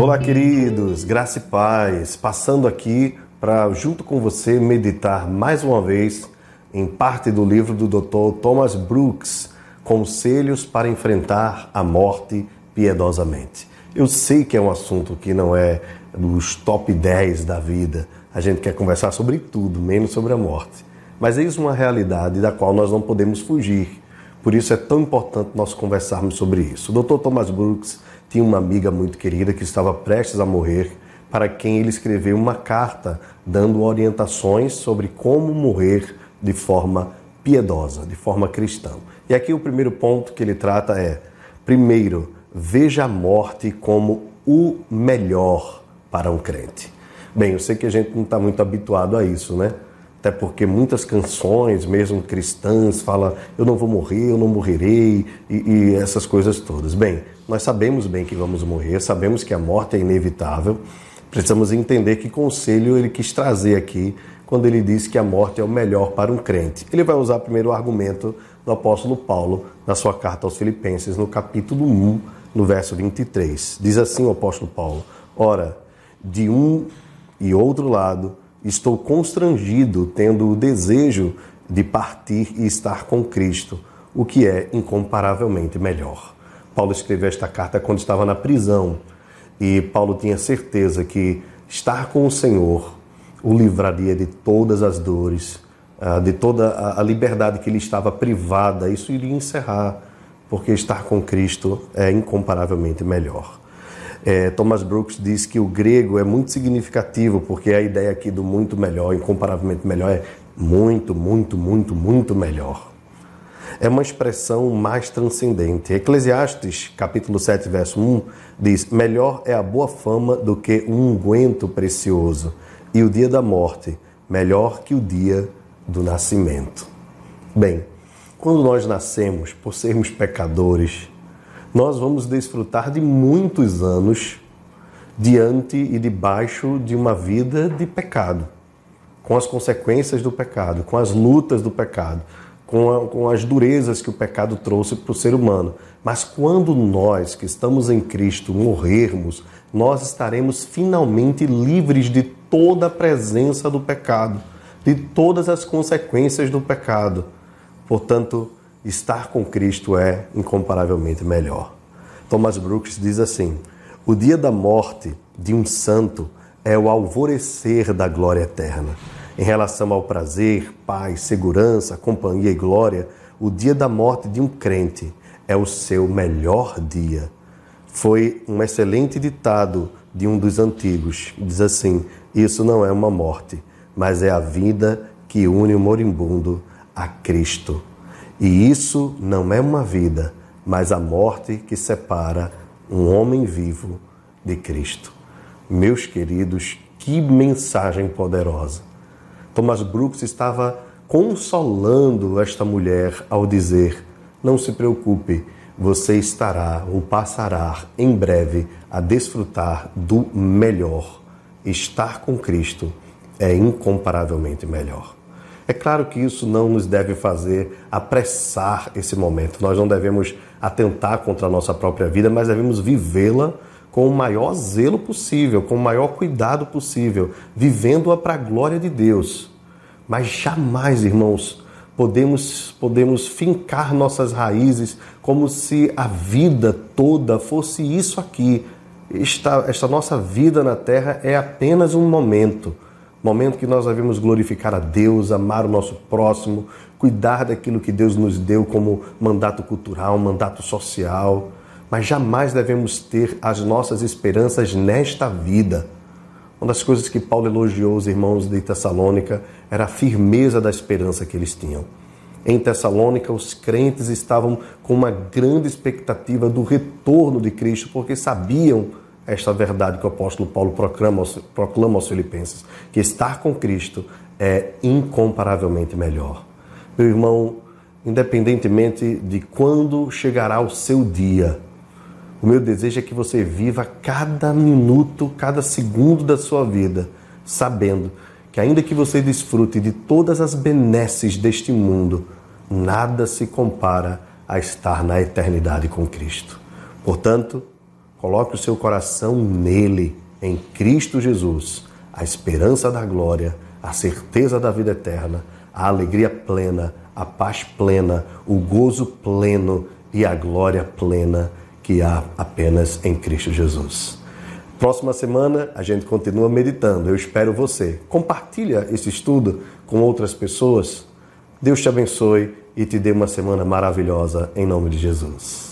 Olá, queridos, graça e paz. Passando aqui para, junto com você, meditar mais uma vez em parte do livro do Dr. Thomas Brooks, Conselhos para Enfrentar a Morte Piedosamente. Eu sei que é um assunto que não é dos top 10 da vida. A gente quer conversar sobre tudo, menos sobre a morte. Mas eis uma realidade da qual nós não podemos fugir. Por isso é tão importante nós conversarmos sobre isso. O Dr. Thomas Brooks tinha uma amiga muito querida que estava prestes a morrer, para quem ele escreveu uma carta dando orientações sobre como morrer de forma piedosa, de forma cristã. E aqui o primeiro ponto que ele trata é: primeiro, veja a morte como o melhor para um crente. Bem, eu sei que a gente não está muito habituado a isso, né? Até porque muitas canções, mesmo cristãs, falam eu não vou morrer, eu não morrerei e, e essas coisas todas. Bem, nós sabemos bem que vamos morrer, sabemos que a morte é inevitável. Precisamos entender que conselho ele quis trazer aqui quando ele diz que a morte é o melhor para um crente. Ele vai usar primeiro o argumento do apóstolo Paulo na sua carta aos Filipenses, no capítulo 1, no verso 23. Diz assim o apóstolo Paulo: Ora, de um e outro lado, estou constrangido, tendo o desejo de partir e estar com Cristo, o que é incomparavelmente melhor. Paulo escreveu esta carta quando estava na prisão e Paulo tinha certeza que estar com o Senhor o livraria de todas as dores, ah, de toda a liberdade que ele estava privada. Isso iria encerrar, porque estar com Cristo é incomparavelmente melhor. É, Thomas Brooks diz que o grego é muito significativo, porque a ideia aqui do muito melhor, incomparavelmente melhor, é muito, muito, muito, muito melhor. É uma expressão mais transcendente. Eclesiastes, capítulo 7, verso 1, diz: Melhor é a boa fama do que um unguento precioso, e o dia da morte, melhor que o dia do nascimento. Bem, quando nós nascemos, por sermos pecadores, nós vamos desfrutar de muitos anos diante e debaixo de uma vida de pecado, com as consequências do pecado, com as lutas do pecado, com, a, com as durezas que o pecado trouxe para o ser humano. Mas quando nós que estamos em Cristo morrermos, nós estaremos finalmente livres de toda a presença do pecado, de todas as consequências do pecado. Portanto, estar com Cristo é incomparavelmente melhor. Thomas Brooks diz assim: o dia da morte de um santo é o alvorecer da glória eterna. Em relação ao prazer, paz, segurança, companhia e glória, o dia da morte de um crente é o seu melhor dia. Foi um excelente ditado de um dos antigos. Diz assim: Isso não é uma morte, mas é a vida que une o moribundo a Cristo. E isso não é uma vida, mas a morte que separa um homem vivo de Cristo. Meus queridos, que mensagem poderosa! Thomas Brooks estava consolando esta mulher ao dizer: Não se preocupe, você estará ou passará em breve a desfrutar do melhor. Estar com Cristo é incomparavelmente melhor. É claro que isso não nos deve fazer apressar esse momento. Nós não devemos atentar contra a nossa própria vida, mas devemos vivê-la com o maior zelo possível, com o maior cuidado possível, vivendo-a para a glória de Deus. Mas jamais, irmãos, podemos, podemos fincar nossas raízes como se a vida toda fosse isso aqui. Esta, esta nossa vida na terra é apenas um momento Momento que nós devemos glorificar a Deus, amar o nosso próximo, cuidar daquilo que Deus nos deu como mandato cultural, mandato social, mas jamais devemos ter as nossas esperanças nesta vida. Uma das coisas que Paulo elogiou os irmãos de Tessalônica era a firmeza da esperança que eles tinham. Em Tessalônica, os crentes estavam com uma grande expectativa do retorno de Cristo, porque sabiam esta verdade que o apóstolo Paulo proclama aos, proclama aos Filipenses, que estar com Cristo é incomparavelmente melhor. Meu irmão, independentemente de quando chegará o seu dia, o meu desejo é que você viva cada minuto, cada segundo da sua vida, sabendo que, ainda que você desfrute de todas as benesses deste mundo, nada se compara a estar na eternidade com Cristo. Portanto, Coloque o seu coração nele, em Cristo Jesus, a esperança da glória, a certeza da vida eterna, a alegria plena, a paz plena, o gozo pleno e a glória plena que há apenas em Cristo Jesus. Próxima semana a gente continua meditando. Eu espero você. Compartilha esse estudo com outras pessoas. Deus te abençoe e te dê uma semana maravilhosa em nome de Jesus.